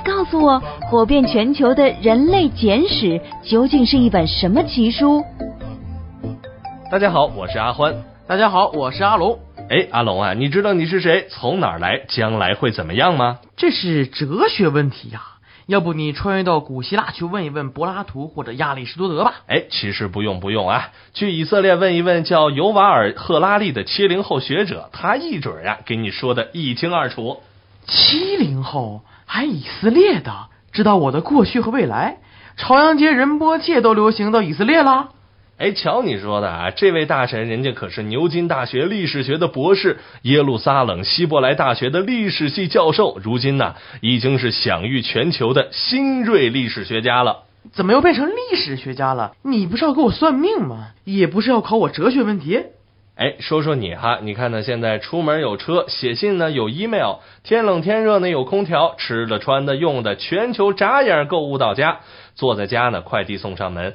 快告诉我，火遍全球的人类简史究竟是一本什么奇书？大家好，我是阿欢。大家好，我是阿龙。哎，阿龙啊，你知道你是谁，从哪儿来，将来会怎么样吗？这是哲学问题呀，要不你穿越到古希腊去问一问柏拉图或者亚里士多德吧？哎，其实不用不用啊，去以色列问一问叫尤瓦尔·赫拉利的七零后学者，他一准呀给你说的一清二楚。七零后还以色列的，知道我的过去和未来，朝阳街仁波切都流行到以色列了。哎，瞧你说的啊！这位大神，人家可是牛津大学历史学的博士，耶路撒冷希伯来大学的历史系教授，如今呢，已经是享誉全球的新锐历史学家了。怎么又变成历史学家了？你不是要给我算命吗？也不是要考我哲学问题？哎，说说你哈，你看呢？现在出门有车，写信呢有 email，天冷天热呢有空调，吃的穿的用的，全球眨眼购物到家，坐在家呢，快递送上门。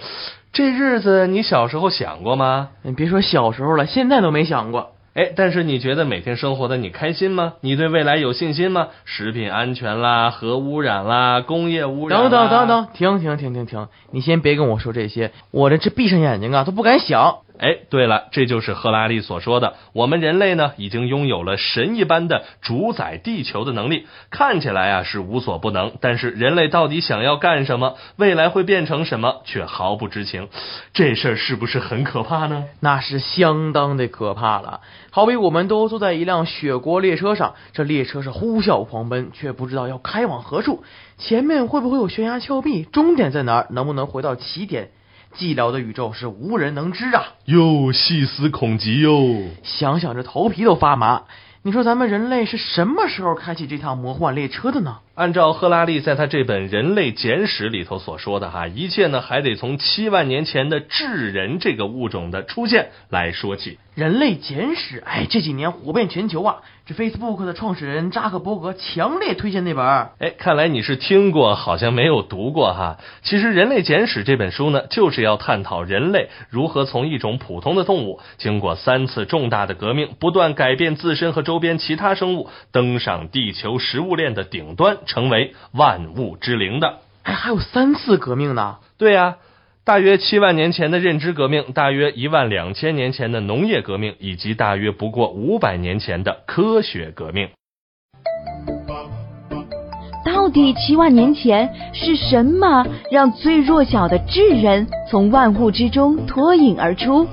这日子你小时候想过吗？你别说小时候了，现在都没想过。哎，但是你觉得每天生活的你开心吗？你对未来有信心吗？食品安全啦，核污染啦，工业污染。等等等等，停停停停停，你先别跟我说这些，我这这闭上眼睛啊都不敢想。哎，对了，这就是赫拉利所说的，我们人类呢，已经拥有了神一般的主宰地球的能力。看起来啊是无所不能，但是人类到底想要干什么，未来会变成什么，却毫不知情。这事儿是不是很可怕呢？那是相当的可怕了。好比我们都坐在一辆雪国列车上，这列车是呼啸狂奔，却不知道要开往何处，前面会不会有悬崖峭壁，终点在哪儿，能不能回到起点？寂寥的宇宙是无人能知啊！哟，细思恐极哟！想想这头皮都发麻。你说咱们人类是什么时候开启这趟魔幻列车的呢？按照赫拉利在他这本《人类简史》里头所说的哈，一切呢还得从七万年前的智人这个物种的出现来说起。《人类简史》哎，这几年火遍全球啊！这 Facebook 的创始人扎克伯格强烈推荐那本。哎，看来你是听过，好像没有读过哈。其实《人类简史》这本书呢，就是要探讨人类如何从一种普通的动物，经过三次重大的革命，不断改变自身和周边其他生物，登上地球食物链的顶端。成为万物之灵的，哎，还有三次革命呢？对呀，大约七万年前的认知革命，大约一万两千年前的农业革命，以及大约不过五百年前的科学革命。到底七万年前是什么让最弱小的智人从万物之中脱颖而出？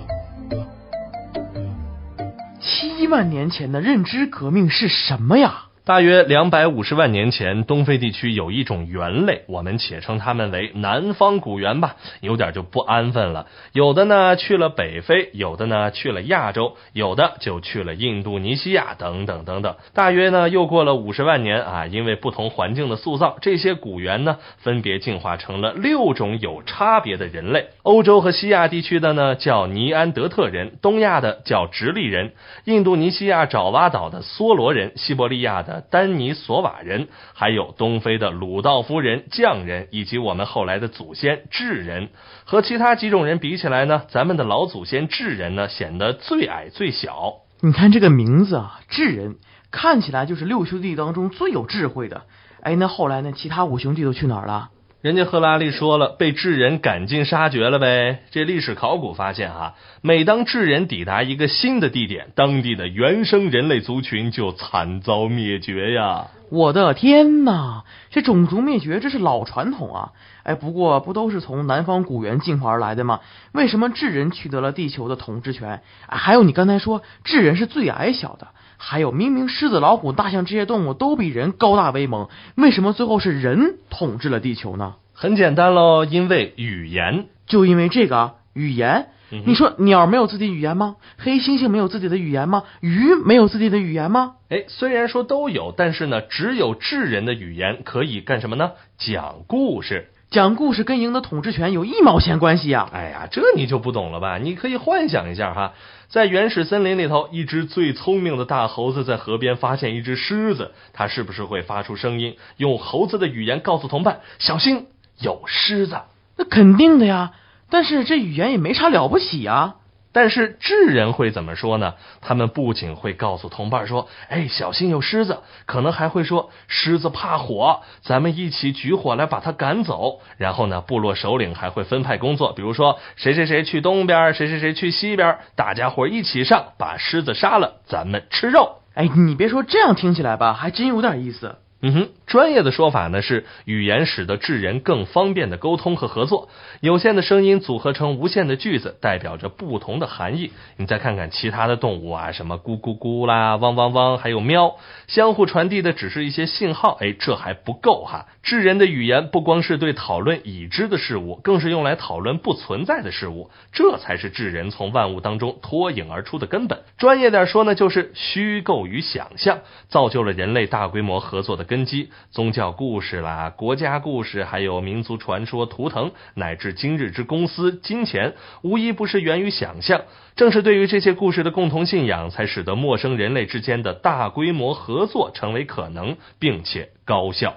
七万年前的认知革命是什么呀？大约两百五十万年前，东非地区有一种猿类，我们且称它们为南方古猿吧。有点就不安分了，有的呢去了北非，有的呢去了亚洲，有的就去了印度尼西亚等等等等。大约呢又过了五十万年啊，因为不同环境的塑造，这些古猿呢分别进化成了六种有差别的人类。欧洲和西亚地区的呢叫尼安德特人，东亚的叫直立人，印度尼西亚爪哇岛的梭罗人，西伯利亚的。丹尼索瓦人，还有东非的鲁道夫人、匠人，以及我们后来的祖先智人，和其他几种人比起来呢，咱们的老祖先智人呢，显得最矮最小。你看这个名字啊，智人，看起来就是六兄弟当中最有智慧的。哎，那后来呢，其他五兄弟都去哪儿了？人家赫拉利说了，被智人赶尽杀绝了呗。这历史考古发现啊，每当智人抵达一个新的地点，当地的原生人类族群就惨遭灭绝呀！我的天呐，这种族灭绝这是老传统啊！哎，不过不都是从南方古猿进化而来的吗？为什么智人取得了地球的统治权？还有你刚才说智人是最矮小的。还有，明明狮子、老虎、大象这些动物都比人高大威猛，为什么最后是人统治了地球呢？很简单喽，因为语言，就因为这个语言。你说鸟没有自己语言吗？黑猩猩没有自己的语言吗？鱼没有自己的语言吗？哎，虽然说都有，但是呢，只有智人的语言可以干什么呢？讲故事。讲故事跟赢得统治权有一毛钱关系呀？哎呀，这你就不懂了吧？你可以幻想一下哈，在原始森林里头，一只最聪明的大猴子在河边发现一只狮子，它是不是会发出声音，用猴子的语言告诉同伴小心有狮子？那肯定的呀。但是这语言也没啥了不起啊。但是智人会怎么说呢？他们不仅会告诉同伴说：“哎，小心有狮子。”可能还会说：“狮子怕火，咱们一起举火来把它赶走。”然后呢，部落首领还会分派工作，比如说谁谁谁去东边，谁谁谁去西边，大家伙一起上，把狮子杀了，咱们吃肉。哎，你别说，这样听起来吧，还真有点意思。嗯哼，专业的说法呢是语言使得智人更方便的沟通和合作。有限的声音组合成无限的句子，代表着不同的含义。你再看看其他的动物啊，什么咕咕咕啦、汪汪汪，还有喵，相互传递的只是一些信号。哎，这还不够哈！智人的语言不光是对讨论已知的事物，更是用来讨论不存在的事物。这才是智人从万物当中脱颖而出的根本。专业点说呢，就是虚构与想象造就了人类大规模合作的。根基宗教故事啦，国家故事，还有民族传说、图腾，乃至今日之公司、金钱，无一不是源于想象。正是对于这些故事的共同信仰，才使得陌生人类之间的大规模合作成为可能，并且高效。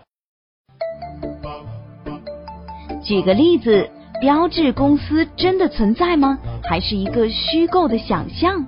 举个例子，标志公司真的存在吗？还是一个虚构的想象？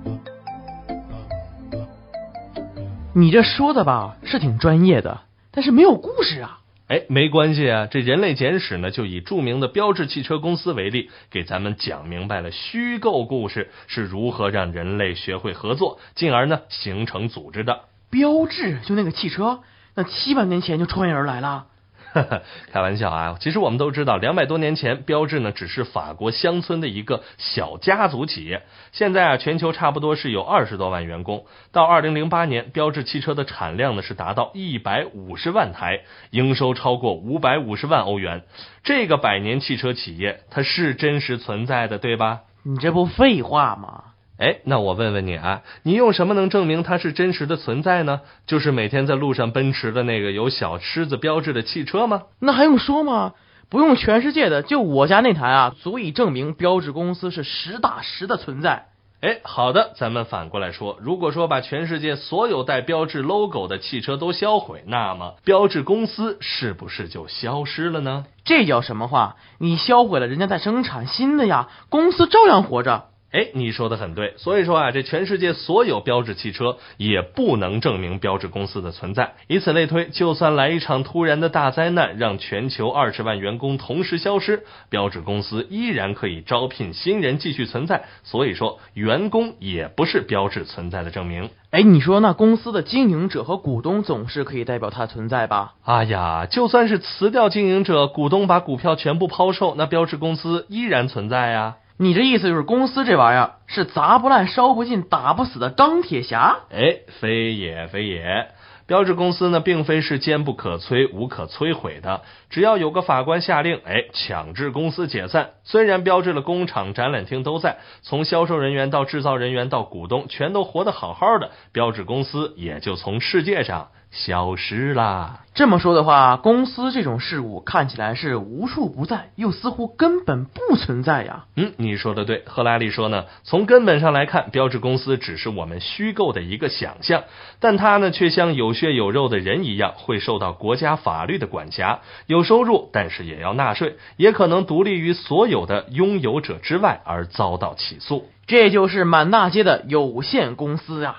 你这说的吧，是挺专业的。但是没有故事啊！哎，没关系啊，这人类简史呢，就以著名的标志汽车公司为例，给咱们讲明白了虚构故事是如何让人类学会合作，进而呢形成组织的。标志就那个汽车，那七万年前就穿越而来了。开玩笑啊！其实我们都知道，两百多年前，标致呢只是法国乡村的一个小家族企业。现在啊，全球差不多是有二十多万员工。到二零零八年，标致汽车的产量呢是达到一百五十万台，营收超过五百五十万欧元。这个百年汽车企业，它是真实存在的，对吧？你这不废话吗？哎，那我问问你啊，你用什么能证明它是真实的存在呢？就是每天在路上奔驰的那个有小狮子标志的汽车吗？那还用说吗？不用全世界的，就我家那台啊，足以证明标志公司是实打实的存在。哎，好的，咱们反过来说，如果说把全世界所有带标志 logo 的汽车都销毁，那么标志公司是不是就消失了呢？这叫什么话？你销毁了，人家在生产新的呀，公司照样活着。哎，你说的很对，所以说啊，这全世界所有标志汽车也不能证明标志公司的存在。以此类推，就算来一场突然的大灾难，让全球二十万员工同时消失，标志公司依然可以招聘新人继续存在。所以说，员工也不是标志存在的证明。哎，你说那公司的经营者和股东总是可以代表它存在吧？哎呀，就算是辞掉经营者，股东把股票全部抛售，那标志公司依然存在呀。你这意思就是公司这玩意儿是砸不烂、烧不尽、打不死的钢铁侠？哎，非也非也，标志公司呢，并非是坚不可摧、无可摧毁的。只要有个法官下令，哎，强制公司解散。虽然标志的工厂、展览厅都在，从销售人员到制造人员到股东，全都活得好好的，标志公司也就从世界上。消失啦！这么说的话，公司这种事物看起来是无处不在，又似乎根本不存在呀。嗯，你说的对。赫拉利说呢，从根本上来看，标志公司只是我们虚构的一个想象，但它呢，却像有血有肉的人一样，会受到国家法律的管辖，有收入，但是也要纳税，也可能独立于所有的拥有者之外而遭到起诉。这就是满大街的有限公司啊。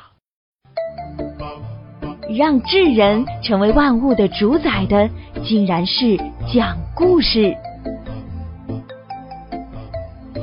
让智人成为万物的主宰的，竟然是讲故事。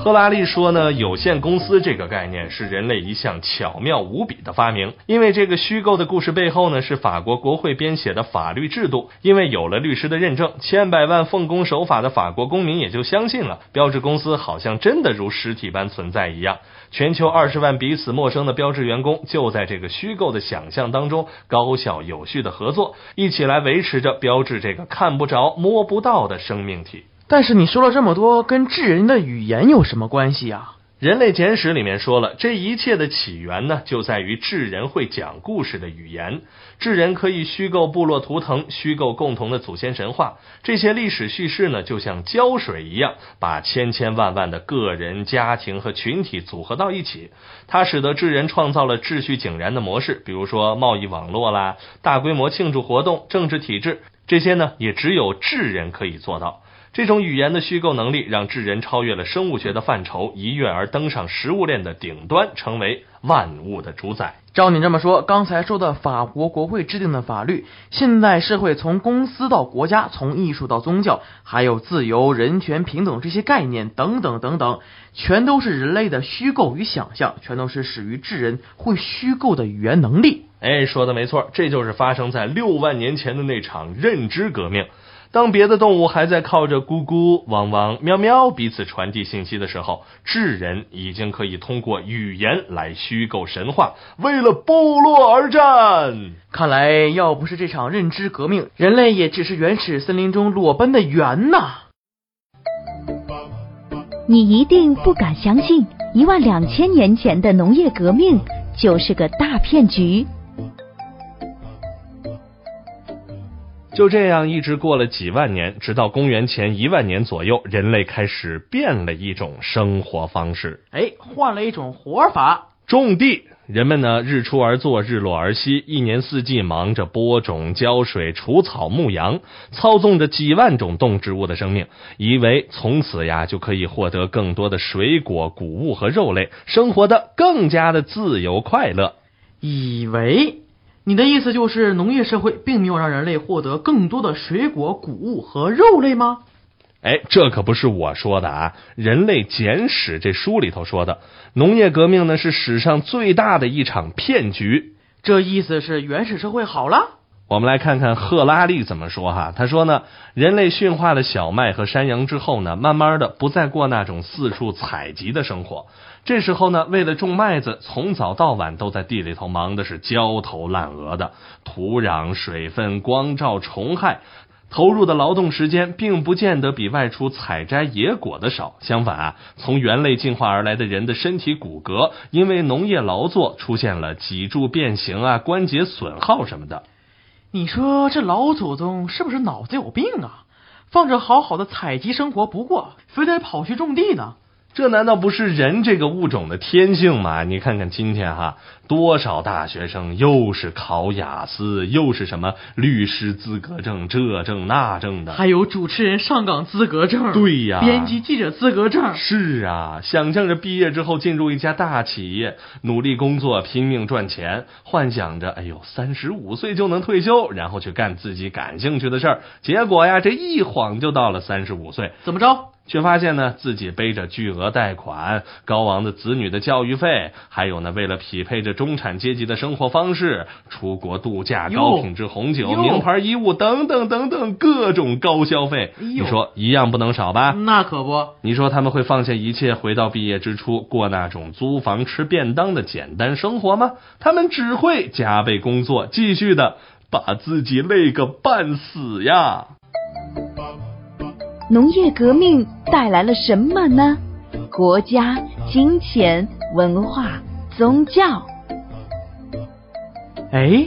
赫拉利说呢，有限公司这个概念是人类一项巧妙无比的发明。因为这个虚构的故事背后呢，是法国国会编写的法律制度。因为有了律师的认证，千百万奉公守法的法国公民也就相信了，标志公司好像真的如实体般存在一样。全球二十万彼此陌生的标志员工，就在这个虚构的想象当中，高效有序的合作，一起来维持着标志这个看不着、摸不到的生命体。但是你说了这么多，跟智人的语言有什么关系啊？人类简史里面说了，这一切的起源呢，就在于智人会讲故事的语言。智人可以虚构部落图腾，虚构共同的祖先神话。这些历史叙事呢，就像胶水一样，把千千万万的个人、家庭和群体组合到一起。它使得智人创造了秩序井然的模式，比如说贸易网络啦、大规模庆祝活动、政治体制，这些呢，也只有智人可以做到。这种语言的虚构能力，让智人超越了生物学的范畴，一跃而登上食物链的顶端，成为万物的主宰。照你这么说，刚才说的法国国会制定的法律，现代社会从公司到国家，从艺术到宗教，还有自由、人权、平等这些概念等等等等，全都是人类的虚构与想象，全都是始于智人会虚构的语言能力。哎，说的没错，这就是发生在六万年前的那场认知革命。当别的动物还在靠着咕咕、汪汪、喵喵彼此传递信息的时候，智人已经可以通过语言来虚构神话，为了部落而战。看来，要不是这场认知革命，人类也只是原始森林中裸奔的猿呐。你一定不敢相信，一万两千年前的农业革命就是个大骗局。就这样一直过了几万年，直到公元前一万年左右，人类开始变了一种生活方式。哎，换了一种活法，种地。人们呢，日出而作，日落而息，一年四季忙着播种、浇水、除草、牧羊，操纵着几万种动植物的生命，以为从此呀就可以获得更多的水果、谷物和肉类，生活的更加的自由快乐。以为。你的意思就是农业社会并没有让人类获得更多的水果、谷物和肉类吗？哎，这可不是我说的啊，《人类简史》这书里头说的，农业革命呢是史上最大的一场骗局。这意思是原始社会好了？我们来看看赫拉利怎么说哈。他说呢，人类驯化了小麦和山羊之后呢，慢慢的不再过那种四处采集的生活。这时候呢，为了种麦子，从早到晚都在地里头忙的是焦头烂额的，土壤、水分、光照、虫害，投入的劳动时间并不见得比外出采摘野果的少。相反啊，从猿类进化而来的人的身体骨骼，因为农业劳作出现了脊柱变形啊、关节损耗什么的。你说这老祖宗是不是脑子有病啊？放着好好的采集生活不过，非得跑去种地呢？这难道不是人这个物种的天性吗？你看看今天哈，多少大学生又是考雅思，又是什么律师资格证这证那证的，还有主持人上岗资格证，对呀，编辑记者资格证，是啊，想象着毕业之后进入一家大企业，努力工作，拼命赚钱，幻想着哎呦三十五岁就能退休，然后去干自己感兴趣的事儿。结果呀，这一晃就到了三十五岁，怎么着？却发现呢，自己背着巨额贷款、高昂的子女的教育费，还有呢，为了匹配着中产阶级的生活方式，出国度假、高品质红酒、名牌衣物等等等等各种高消费，你说一样不能少吧？那可不。你说他们会放下一切，回到毕业之初过那种租房吃便当的简单生活吗？他们只会加倍工作，继续的把自己累个半死呀。农业革命带来了什么呢？国家、金钱、文化、宗教。哎，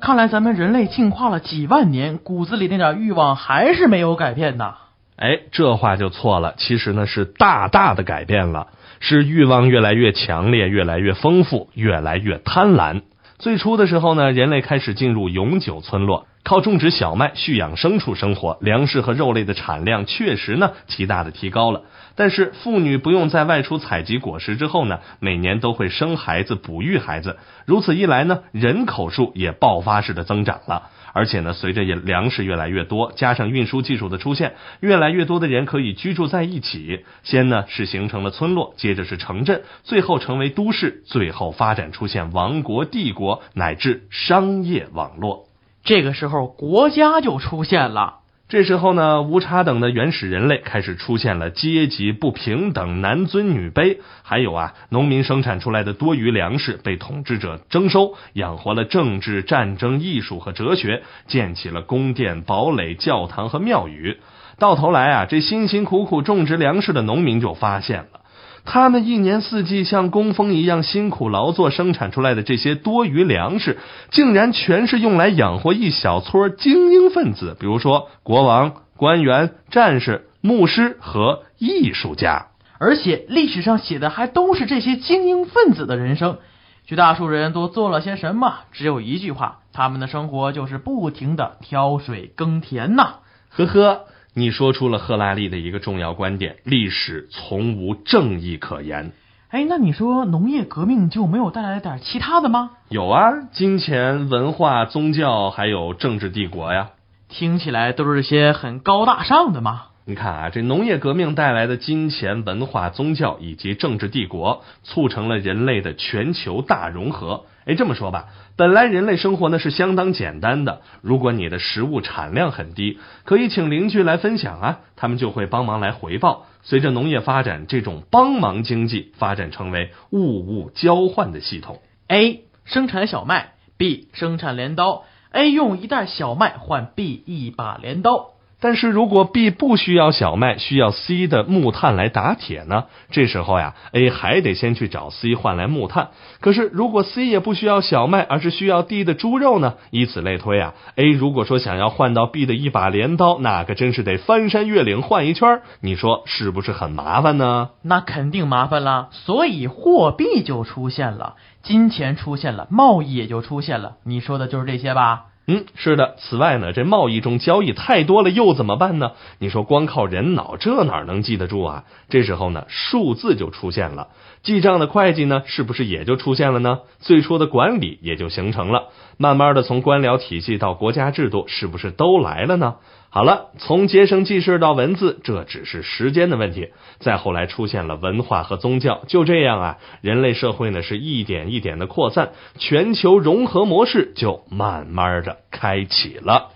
看来咱们人类进化了几万年，骨子里那点欲望还是没有改变呐。哎，这话就错了。其实呢，是大大的改变了，是欲望越来越强烈，越来越丰富，越来越贪婪。最初的时候呢，人类开始进入永久村落。靠种植小麦、蓄养牲畜生活，粮食和肉类的产量确实呢极大的提高了。但是妇女不用再外出采集果实之后呢，每年都会生孩子、哺育孩子。如此一来呢，人口数也爆发式的增长了。而且呢，随着粮食越来越多，加上运输技术的出现，越来越多的人可以居住在一起。先呢是形成了村落，接着是城镇，最后成为都市，最后发展出现王国、帝国乃至商业网络。这个时候，国家就出现了。这时候呢，无差等的原始人类开始出现了阶级不平等、男尊女卑，还有啊，农民生产出来的多余粮食被统治者征收，养活了政治、战争、艺术和哲学，建起了宫殿、堡垒、教堂和庙宇。到头来啊，这辛辛苦苦种植粮食的农民就发现了。他们一年四季像工蜂一样辛苦劳作生产出来的这些多余粮食，竟然全是用来养活一小撮精英分子，比如说国王、官员、战士、牧师和艺术家。而且历史上写的还都是这些精英分子的人生。绝大多数人都做了些什么？只有一句话：他们的生活就是不停的挑水耕田呐。呵呵。你说出了赫拉利的一个重要观点：历史从无正义可言。哎，那你说农业革命就没有带来点其他的吗？有啊，金钱、文化、宗教，还有政治帝国呀。听起来都是些很高大上的嘛。你看啊，这农业革命带来的金钱、文化、宗教以及政治帝国，促成了人类的全球大融合。哎，这么说吧，本来人类生活呢是相当简单的。如果你的食物产量很低，可以请邻居来分享啊，他们就会帮忙来回报。随着农业发展，这种帮忙经济发展成为物物交换的系统。A 生产小麦，B 生产镰刀。A 用一袋小麦换 B 一把镰刀。但是如果 B 不需要小麦，需要 C 的木炭来打铁呢？这时候呀，A 还得先去找 C 换来木炭。可是如果 C 也不需要小麦，而是需要 D 的猪肉呢？以此类推啊，A 如果说想要换到 B 的一把镰刀，那可真是得翻山越岭换一圈。你说是不是很麻烦呢？那肯定麻烦了。所以货币就出现了，金钱出现了，贸易也就出现了。你说的就是这些吧？嗯，是的。此外呢，这贸易中交易太多了，又怎么办呢？你说光靠人脑，这哪能记得住啊？这时候呢，数字就出现了，记账的会计呢，是不是也就出现了呢？最初的管理也就形成了，慢慢的从官僚体系到国家制度，是不是都来了呢？好了，从结绳记事到文字，这只是时间的问题。再后来出现了文化和宗教，就这样啊，人类社会呢是一点一点的扩散，全球融合模式就慢慢的开启了。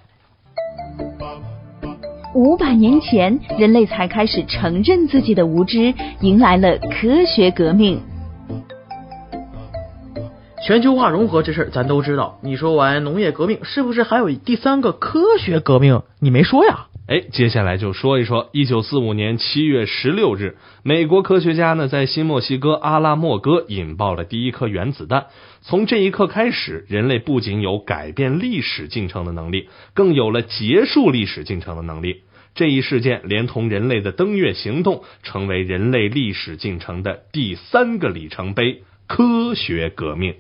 五百年前，人类才开始承认自己的无知，迎来了科学革命。全球化融合这事儿咱都知道，你说完农业革命，是不是还有第三个科学革命？你没说呀？哎，接下来就说一说，一九四五年七月十六日，美国科学家呢在新墨西哥阿拉莫戈引爆了第一颗原子弹。从这一刻开始，人类不仅有改变历史进程的能力，更有了结束历史进程的能力。这一事件连同人类的登月行动，成为人类历史进程的第三个里程碑——科学革命。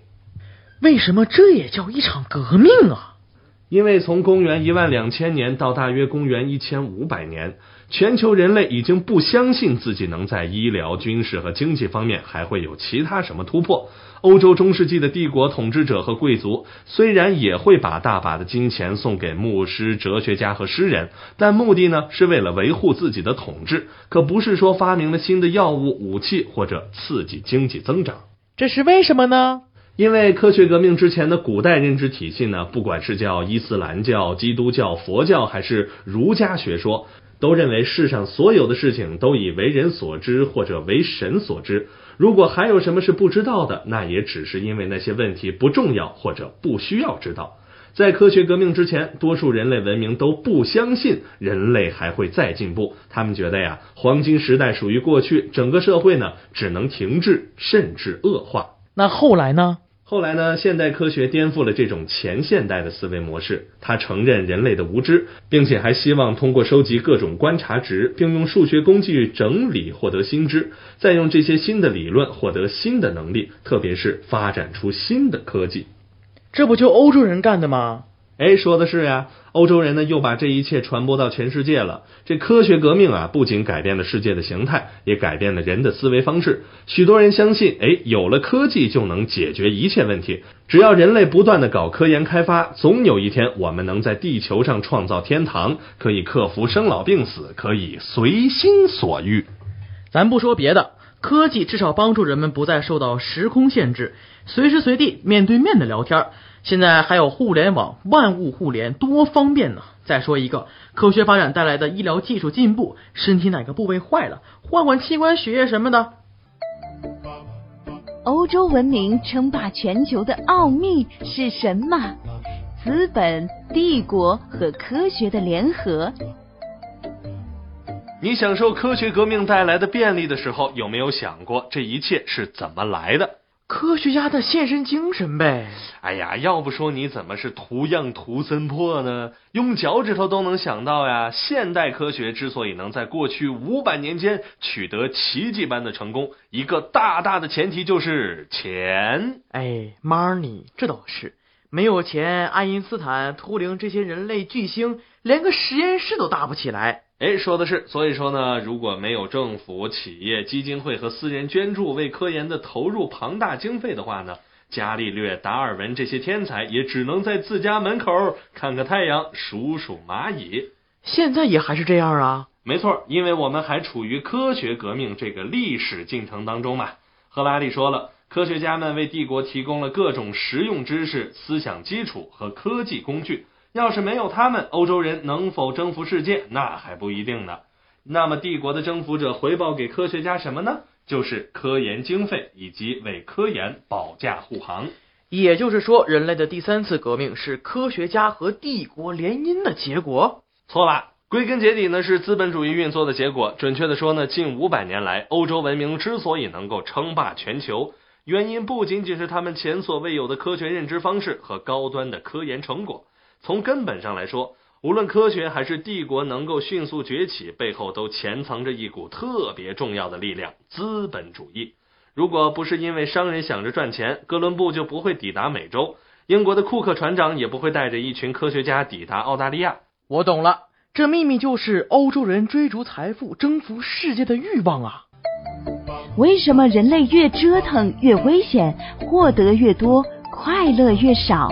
为什么这也叫一场革命啊？因为从公元一万两千年到大约公元一千五百年，全球人类已经不相信自己能在医疗、军事和经济方面还会有其他什么突破。欧洲中世纪的帝国统治者和贵族虽然也会把大把的金钱送给牧师、哲学家和诗人，但目的呢是为了维护自己的统治，可不是说发明了新的药物、武器或者刺激经济增长。这是为什么呢？因为科学革命之前的古代认知体系呢，不管是叫伊斯兰教、基督教、佛教，还是儒家学说，都认为世上所有的事情都以为人所知或者为神所知。如果还有什么是不知道的，那也只是因为那些问题不重要或者不需要知道。在科学革命之前，多数人类文明都不相信人类还会再进步，他们觉得呀，黄金时代属于过去，整个社会呢只能停滞甚至恶化。那后来呢？后来呢？现代科学颠覆了这种前现代的思维模式，他承认人类的无知，并且还希望通过收集各种观察值，并用数学工具整理获得新知，再用这些新的理论获得新的能力，特别是发展出新的科技。这不就欧洲人干的吗？哎，说的是呀，欧洲人呢又把这一切传播到全世界了。这科学革命啊，不仅改变了世界的形态，也改变了人的思维方式。许多人相信，哎，有了科技就能解决一切问题。只要人类不断的搞科研开发，总有一天我们能在地球上创造天堂，可以克服生老病死，可以随心所欲。咱不说别的，科技至少帮助人们不再受到时空限制，随时随地面对面的聊天。现在还有互联网，万物互联，多方便呢！再说一个，科学发展带来的医疗技术进步，身体哪个部位坏了，换换器官、血液什么的。欧洲文明称霸全球的奥秘是什么？资本、帝国和科学的联合。你享受科学革命带来的便利的时候，有没有想过这一切是怎么来的？科学家的献身精神呗！哎呀，要不说你怎么是图样图森破呢？用脚趾头都能想到呀！现代科学之所以能在过去五百年间取得奇迹般的成功，一个大大的前提就是钱。哎，money，这倒是，没有钱，爱因斯坦、图灵这些人类巨星连个实验室都搭不起来。哎，说的是，所以说呢，如果没有政府、企业、基金会和私人捐助为科研的投入庞大经费的话呢，伽利略、达尔文这些天才也只能在自家门口看看太阳，数数蚂蚁。现在也还是这样啊？没错，因为我们还处于科学革命这个历史进程当中嘛。赫拉利说了，科学家们为帝国提供了各种实用知识、思想基础和科技工具。要是没有他们，欧洲人能否征服世界，那还不一定呢。那么，帝国的征服者回报给科学家什么呢？就是科研经费以及为科研保驾护航。也就是说，人类的第三次革命是科学家和帝国联姻的结果？错了，归根结底呢是资本主义运作的结果。准确的说呢，近五百年来，欧洲文明之所以能够称霸全球，原因不仅仅是他们前所未有的科学认知方式和高端的科研成果。从根本上来说，无论科学还是帝国能够迅速崛起，背后都潜藏着一股特别重要的力量——资本主义。如果不是因为商人想着赚钱，哥伦布就不会抵达美洲，英国的库克船长也不会带着一群科学家抵达澳大利亚。我懂了，这秘密就是欧洲人追逐财富、征服世界的欲望啊！为什么人类越折腾越危险，获得越多，快乐越少？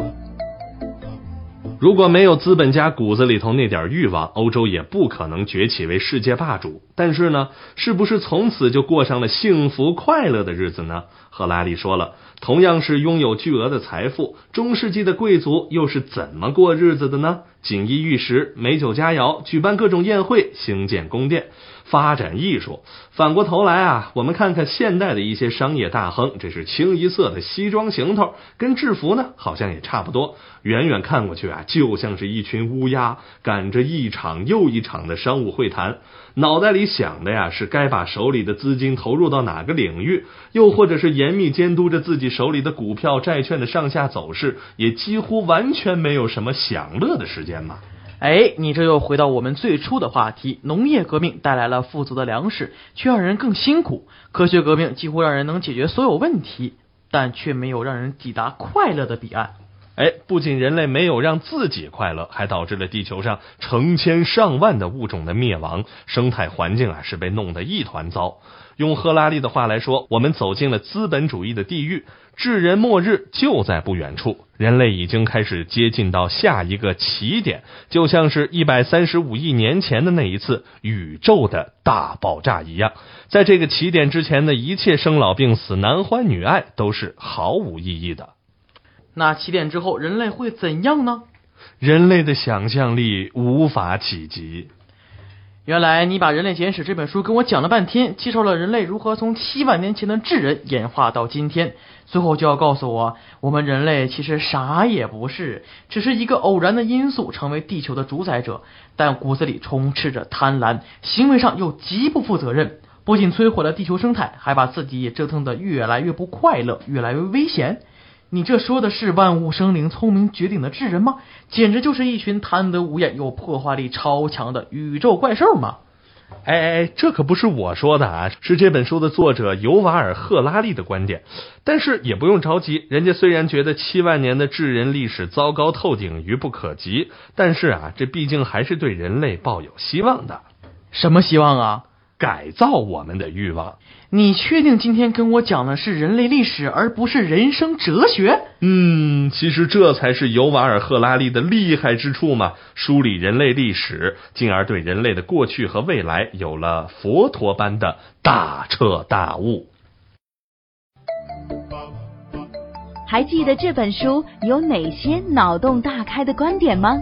如果没有资本家骨子里头那点欲望，欧洲也不可能崛起为世界霸主。但是呢，是不是从此就过上了幸福快乐的日子呢？赫拉利说了，同样是拥有巨额的财富，中世纪的贵族又是怎么过日子的呢？锦衣玉食，美酒佳肴，举办各种宴会，兴建宫殿。发展艺术，反过头来啊，我们看看现代的一些商业大亨，这是清一色的西装行头，跟制服呢好像也差不多。远远看过去啊，就像是一群乌鸦赶着一场又一场的商务会谈，脑袋里想的呀是该把手里的资金投入到哪个领域，又或者是严密监督着自己手里的股票、债券的上下走势，也几乎完全没有什么享乐的时间嘛。哎，你这又回到我们最初的话题。农业革命带来了富足的粮食，却让人更辛苦；科学革命几乎让人能解决所有问题，但却没有让人抵达快乐的彼岸。哎，不仅人类没有让自己快乐，还导致了地球上成千上万的物种的灭亡，生态环境啊是被弄得一团糟。用赫拉利的话来说，我们走进了资本主义的地狱，智人末日就在不远处。人类已经开始接近到下一个起点，就像是一百三十五亿年前的那一次宇宙的大爆炸一样。在这个起点之前的一切生老病死、男欢女爱都是毫无意义的。那起点之后，人类会怎样呢？人类的想象力无法企及。原来你把《人类简史》这本书跟我讲了半天，介绍了人类如何从七万年前的智人演化到今天，最后就要告诉我，我们人类其实啥也不是，只是一个偶然的因素成为地球的主宰者，但骨子里充斥着贪婪，行为上又极不负责任，不仅摧毁了地球生态，还把自己也折腾得越来越不快乐，越来越危险。你这说的是万物生灵、聪明绝顶的智人吗？简直就是一群贪得无厌又破坏力超强的宇宙怪兽嘛！哎哎，这可不是我说的啊，是这本书的作者尤瓦尔·赫拉利的观点。但是也不用着急，人家虽然觉得七万年的智人历史糟糕透顶、愚不可及，但是啊，这毕竟还是对人类抱有希望的。什么希望啊？改造我们的欲望，你确定今天跟我讲的是人类历史，而不是人生哲学？嗯，其实这才是尤瓦尔·赫拉利的厉害之处嘛，梳理人类历史，进而对人类的过去和未来有了佛陀般的大彻大悟。还记得这本书有哪些脑洞大开的观点吗？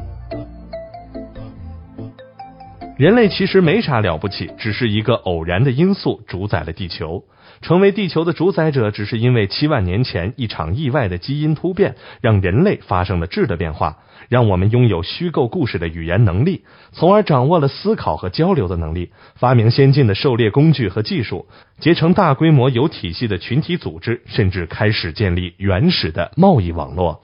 人类其实没啥了不起，只是一个偶然的因素主宰了地球。成为地球的主宰者，只是因为七万年前一场意外的基因突变，让人类发生了质的变化，让我们拥有虚构故事的语言能力，从而掌握了思考和交流的能力，发明先进的狩猎工具和技术，结成大规模有体系的群体组织，甚至开始建立原始的贸易网络。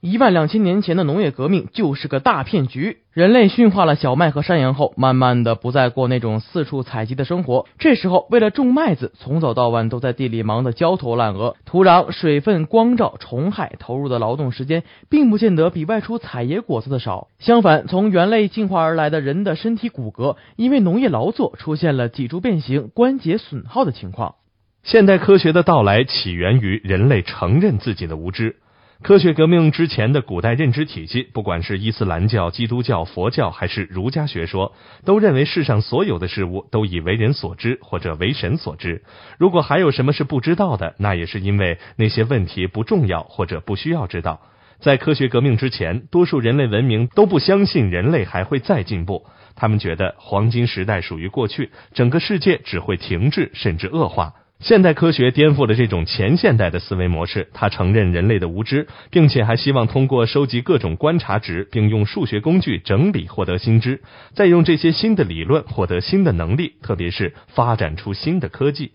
一万两千年前的农业革命就是个大骗局。人类驯化了小麦和山羊后，慢慢的不再过那种四处采集的生活。这时候，为了种麦子，从早到晚都在地里忙得焦头烂额。土壤、水分、光照、虫害投入的劳动时间，并不见得比外出采野果子的少。相反，从猿类进化而来的人的身体骨骼，因为农业劳作出现了脊柱变形、关节损耗的情况。现代科学的到来起源于人类承认自己的无知。科学革命之前的古代认知体系，不管是伊斯兰教、基督教、佛教还是儒家学说，都认为世上所有的事物都以为人所知或者为神所知。如果还有什么是不知道的，那也是因为那些问题不重要或者不需要知道。在科学革命之前，多数人类文明都不相信人类还会再进步，他们觉得黄金时代属于过去，整个世界只会停滞甚至恶化。现代科学颠覆了这种前现代的思维模式，他承认人类的无知，并且还希望通过收集各种观察值，并用数学工具整理获得新知，再用这些新的理论获得新的能力，特别是发展出新的科技。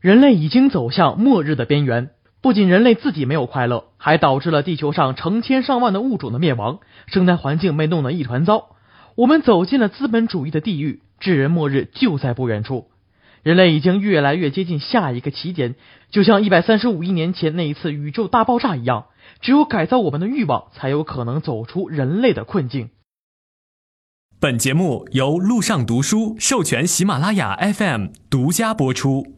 人类已经走向末日的边缘，不仅人类自己没有快乐，还导致了地球上成千上万的物种的灭亡，生态环境被弄得一团糟。我们走进了资本主义的地狱，智人末日就在不远处。人类已经越来越接近下一个起点，就像一百三十五亿年前那一次宇宙大爆炸一样。只有改造我们的欲望，才有可能走出人类的困境。本节目由路上读书授权喜马拉雅 FM 独家播出。